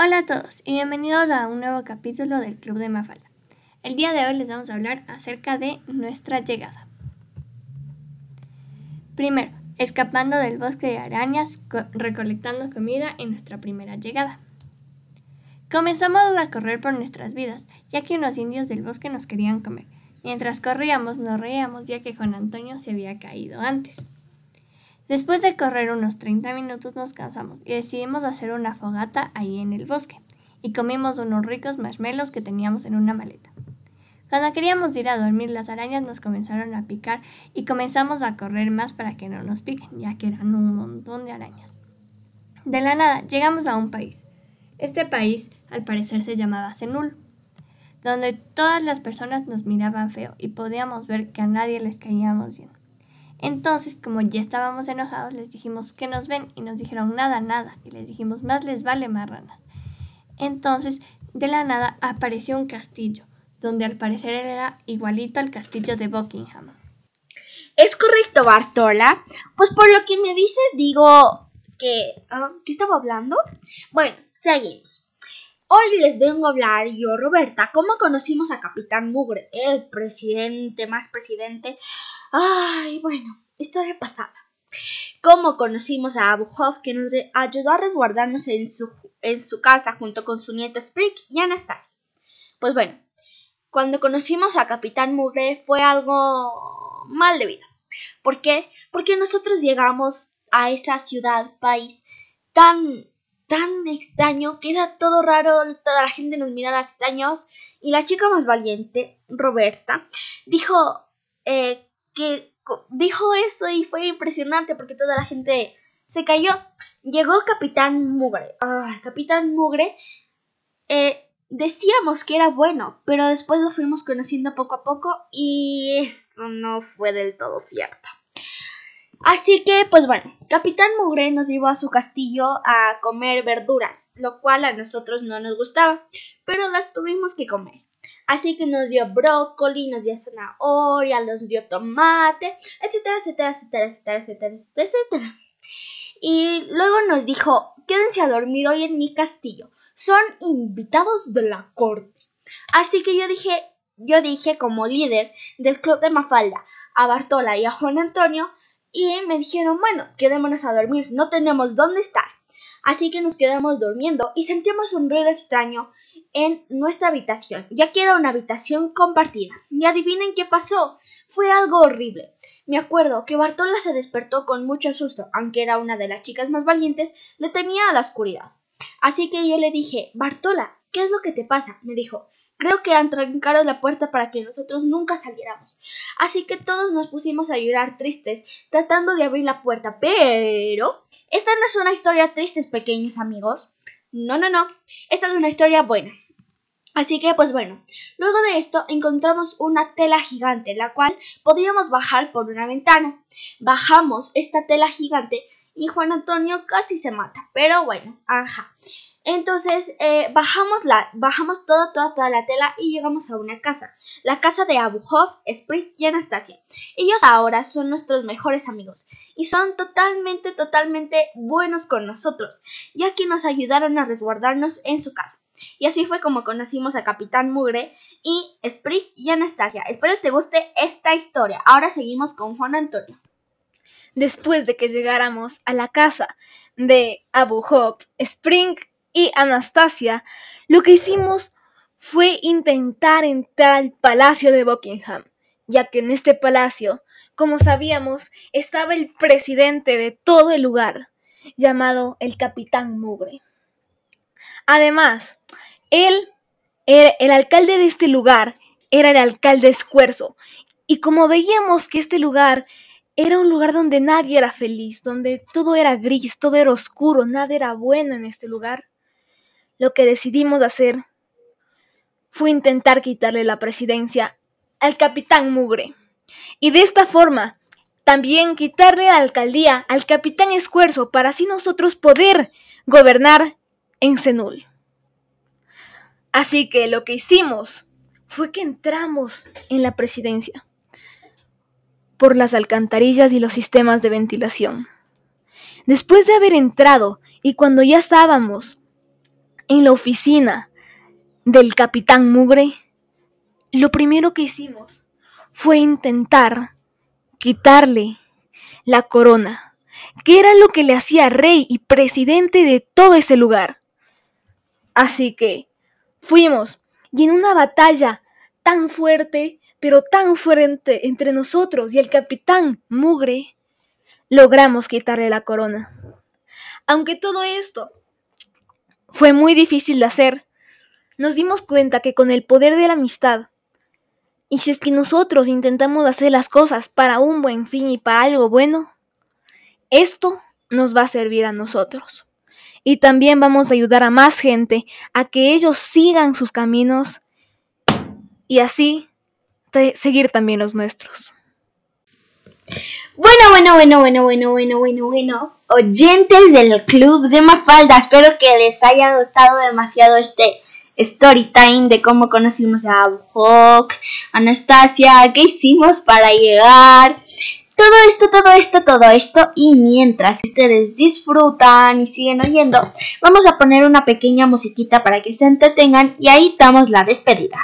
Hola a todos y bienvenidos a un nuevo capítulo del Club de Mafalda. El día de hoy les vamos a hablar acerca de nuestra llegada. Primero, escapando del bosque de arañas, recolectando comida en nuestra primera llegada. Comenzamos a correr por nuestras vidas, ya que unos indios del bosque nos querían comer. Mientras corríamos nos reíamos ya que Juan Antonio se había caído antes. Después de correr unos 30 minutos nos cansamos y decidimos hacer una fogata ahí en el bosque y comimos unos ricos marshmallows que teníamos en una maleta. Cuando queríamos ir a dormir las arañas nos comenzaron a picar y comenzamos a correr más para que no nos piquen, ya que eran un montón de arañas. De la nada llegamos a un país. Este país al parecer se llamaba Zenul, donde todas las personas nos miraban feo y podíamos ver que a nadie les caíamos bien. Entonces, como ya estábamos enojados, les dijimos que nos ven y nos dijeron nada, nada. Y les dijimos, más les vale marranas. Entonces, de la nada apareció un castillo, donde al parecer era igualito al castillo de Buckingham. Es correcto, Bartola. Pues por lo que me dice, digo que... Ah, ¿Qué estaba hablando? Bueno, seguimos. Hoy les vengo a hablar yo, Roberta, cómo conocimos a Capitán Mugre, el presidente más presidente. Ay, bueno, historia pasada. Cómo conocimos a Abu Hoff, que nos ayudó a resguardarnos en su, en su casa junto con su nieto Sprig y Anastasia. Pues bueno, cuando conocimos a Capitán Mugre fue algo mal de vida. ¿Por qué? Porque nosotros llegamos a esa ciudad, país, tan extraño que era todo raro, toda la gente nos miraba extraños y la chica más valiente, Roberta, dijo eh, que dijo esto y fue impresionante porque toda la gente se cayó. Llegó Capitán Mugre. Ah, Capitán Mugre eh, decíamos que era bueno, pero después lo fuimos conociendo poco a poco y esto no fue del todo cierto. Así que, pues bueno, Capitán Mugre nos llevó a su castillo a comer verduras, lo cual a nosotros no nos gustaba, pero las tuvimos que comer. Así que nos dio brócoli, nos dio zanahoria, nos dio tomate, etcétera, etcétera, etcétera, etcétera, etcétera, etcétera. Y luego nos dijo, quédense a dormir hoy en mi castillo. Son invitados de la corte. Así que yo dije, yo dije como líder del club de Mafalda a Bartola y a Juan Antonio y me dijeron, bueno, quedémonos a dormir, no tenemos dónde estar. Así que nos quedamos durmiendo y sentimos un ruido extraño en nuestra habitación, ya que era una habitación compartida. Y adivinen qué pasó, fue algo horrible. Me acuerdo que Bartola se despertó con mucho susto, aunque era una de las chicas más valientes, le temía a la oscuridad. Así que yo le dije, Bartola, ¿qué es lo que te pasa? Me dijo, Creo que han trancado la puerta para que nosotros nunca saliéramos. Así que todos nos pusimos a llorar tristes, tratando de abrir la puerta. Pero... Esta no es una historia triste, pequeños amigos. No, no, no. Esta es una historia buena. Así que, pues bueno, luego de esto encontramos una tela gigante, la cual podíamos bajar por una ventana. Bajamos esta tela gigante y Juan Antonio casi se mata. Pero bueno, ajá. Entonces eh, bajamos, la, bajamos toda, toda, toda la tela y llegamos a una casa. La casa de Abu Hoff, Sprit y Anastasia. Ellos ahora son nuestros mejores amigos y son totalmente, totalmente buenos con nosotros, ya que nos ayudaron a resguardarnos en su casa. Y así fue como conocimos a Capitán Mugre y Sprit y Anastasia. Espero te guste esta historia. Ahora seguimos con Juan Antonio. Después de que llegáramos a la casa de Abu Hoff, Spring y Anastasia, lo que hicimos fue intentar entrar al palacio de Buckingham, ya que en este palacio, como sabíamos, estaba el presidente de todo el lugar, llamado el Capitán Mugre. Además, él, el, el alcalde de este lugar, era el alcalde Escuerzo, y como veíamos que este lugar era un lugar donde nadie era feliz, donde todo era gris, todo era oscuro, nada era bueno en este lugar, lo que decidimos hacer fue intentar quitarle la presidencia al capitán Mugre. Y de esta forma, también quitarle la alcaldía al capitán Esfuerzo para así nosotros poder gobernar en Zenul. Así que lo que hicimos fue que entramos en la presidencia por las alcantarillas y los sistemas de ventilación. Después de haber entrado y cuando ya estábamos en la oficina del capitán Mugre, lo primero que hicimos fue intentar quitarle la corona, que era lo que le hacía rey y presidente de todo ese lugar. Así que fuimos y en una batalla tan fuerte, pero tan fuerte entre nosotros y el capitán Mugre, logramos quitarle la corona. Aunque todo esto fue muy difícil de hacer, nos dimos cuenta que con el poder de la amistad, y si es que nosotros intentamos hacer las cosas para un buen fin y para algo bueno, esto nos va a servir a nosotros. Y también vamos a ayudar a más gente a que ellos sigan sus caminos y así seguir también los nuestros. Bueno, bueno, bueno, bueno, bueno, bueno, bueno, bueno. Oyentes del Club de Mafalda, espero que les haya gustado demasiado este story time de cómo conocimos a Hawk, Anastasia, qué hicimos para llegar. Todo esto, todo esto, todo esto. Y mientras ustedes disfrutan y siguen oyendo, vamos a poner una pequeña musiquita para que se entretengan y ahí damos la despedida.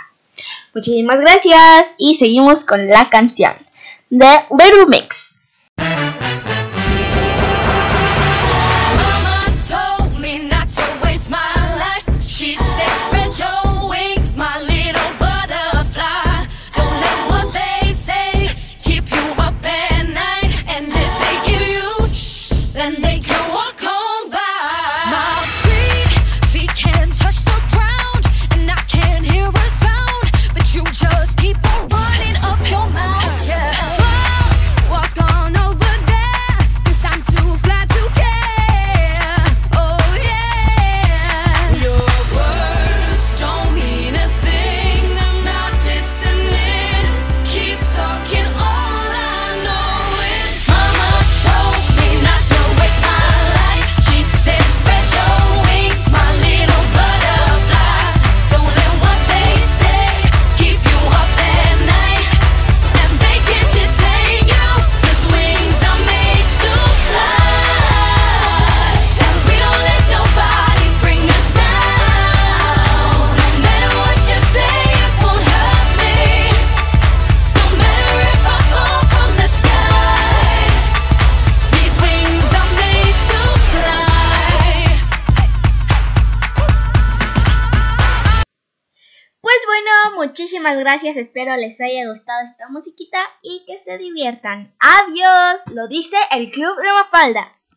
Muchísimas gracias y seguimos con la canción the little mix. Muchísimas gracias. Espero les haya gustado esta musiquita y que se diviertan. Adiós. Lo dice el Club de Mafalda.